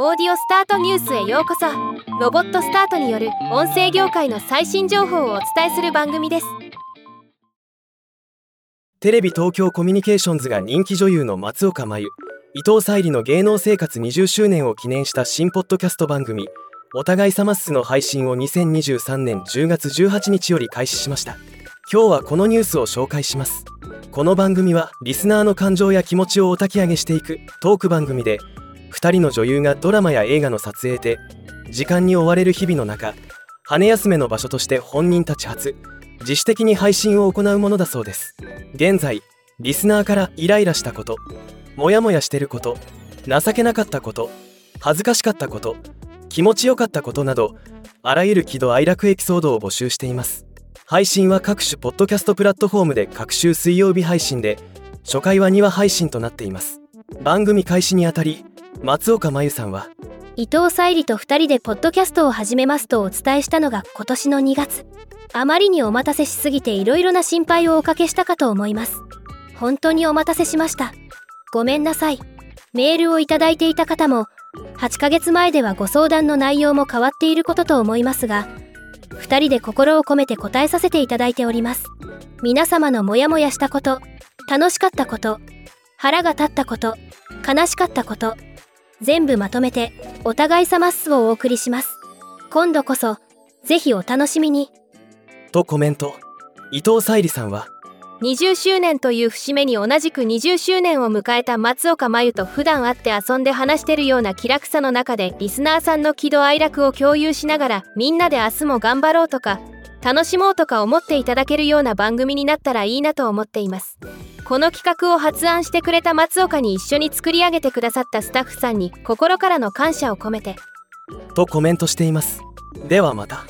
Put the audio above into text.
オーディオスタートニュースへようこそ。ロボットスタートによる音声業界の最新情報をお伝えする番組です。テレビ東京コミュニケーションズが人気女優の松岡真優伊藤沙莉の芸能生活20周年を記念した新ポッドキャスト番組「お互いさまっす」の配信を2023年10月18日より開始しました。今日はこのニュースを紹介します。この番組はリスナーの感情や気持ちをお焚き上げしていくトーク番組で2人の女優がドラマや映画の撮影で時間に追われる日々の中羽休めの場所として本人たち初自主的に配信を行うものだそうです。現在リスナーからイライラしたことモヤモヤしてること情けなかったこと恥ずかしかったこと気持ちよかったことなどあらゆる喜怒哀楽エピソードを募集しています。配信は各種ポッドキャストプラットフォームで各週水曜日配信で初回は2話配信となっています。番組開始にあたり松岡真由さんは伊藤沙莉と2人でポッドキャストを始めますとお伝えしたのが今年の2月。あまりにお待たせしすぎていろいろな心配をおかけしたかと思います。本当にお待たせしました。ごめんなさい。メールをいただいていた方も8ヶ月前ではご相談の内容も変わっていることと思いますが2人で心を込めて答えさせていただいております。皆様のモヤモヤしたこと楽しかったこと腹が立ったこと悲しかったこと全部まとめてお互いさまっすをお送りします。今度こそぜひお楽しみに。とコメント。伊藤沙莉さんは20周年という節目に同じく20周年を迎えた松岡真優と普段会って遊んで話してるような気楽さの中でリスナーさんの喜怒哀楽を共有しながらみんなで明日も頑張ろうとか楽しもうとか思っていただけるような番組になったらいいなと思っています。この企画を発案してくれた松岡に一緒に作り上げてくださったスタッフさんに心からの感謝を込めて。とコメントしています。ではまた。